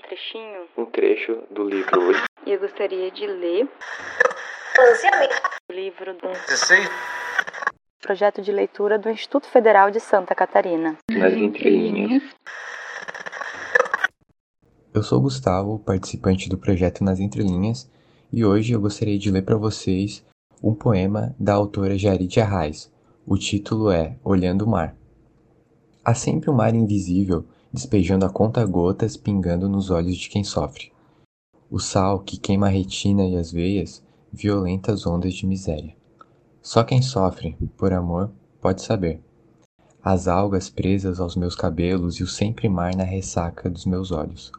trechinho, um trecho do livro e eu gostaria de ler o livro do projeto de leitura do Instituto Federal de Santa Catarina. Nas entrelinhas. Eu sou Gustavo, participante do projeto Nas Entrelinhas, e hoje eu gostaria de ler para vocês um poema da autora Jarid Arraes. O título é Olhando o Mar. Há sempre um mar invisível despejando a conta-gotas pingando nos olhos de quem sofre. O sal que queima a retina e as veias, violentas ondas de miséria. Só quem sofre, por amor, pode saber. As algas presas aos meus cabelos e o sempre mar na ressaca dos meus olhos.